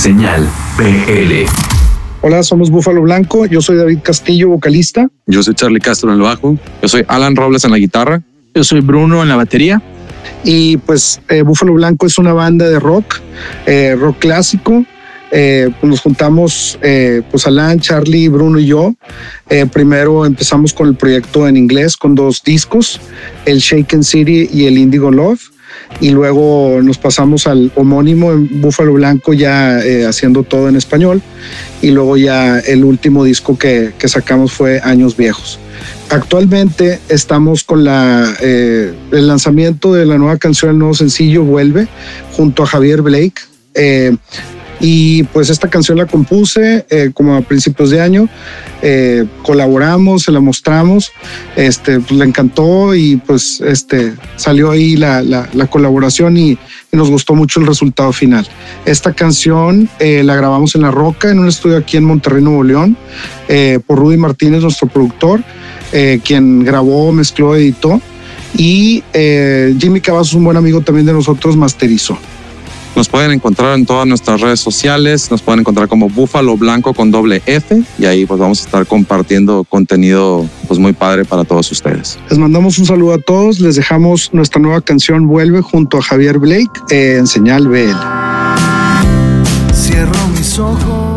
Señal BL. Hola, somos Búfalo Blanco. Yo soy David Castillo, vocalista. Yo soy Charlie Castro en el bajo. Yo soy Alan Robles en la guitarra. Yo soy Bruno en la batería. Y pues eh, Búfalo Blanco es una banda de rock, eh, rock clásico. Eh, pues nos juntamos, eh, pues Alan, Charlie, Bruno y yo. Eh, primero empezamos con el proyecto en inglés con dos discos, el Shaken City y el Indigo Love. Y luego nos pasamos al homónimo en Búfalo Blanco ya eh, haciendo todo en español. Y luego ya el último disco que, que sacamos fue Años Viejos. Actualmente estamos con la, eh, el lanzamiento de la nueva canción, el nuevo sencillo Vuelve, junto a Javier Blake. Eh, y pues esta canción la compuse eh, como a principios de año. Eh, colaboramos, se la mostramos, este, pues le encantó y pues este, salió ahí la, la, la colaboración y, nos gustó mucho el resultado final. Esta canción eh, la grabamos en La Roca, en un estudio aquí en Monterrey, Nuevo León, por Rudy Martínez, nuestro productor, quien grabó, mezcló, editó. Y Jimmy Cavazos, un buen amigo también de nosotros, masterizó. Nos pueden encontrar en todas nuestras redes sociales, nos pueden encontrar como Búfalo Blanco con doble F y ahí pues vamos a estar compartiendo contenido pues muy padre para todos ustedes. Les mandamos un saludo a todos, les dejamos nuestra nueva canción Vuelve junto a Javier Blake en Señal BL. Cierro mis ojos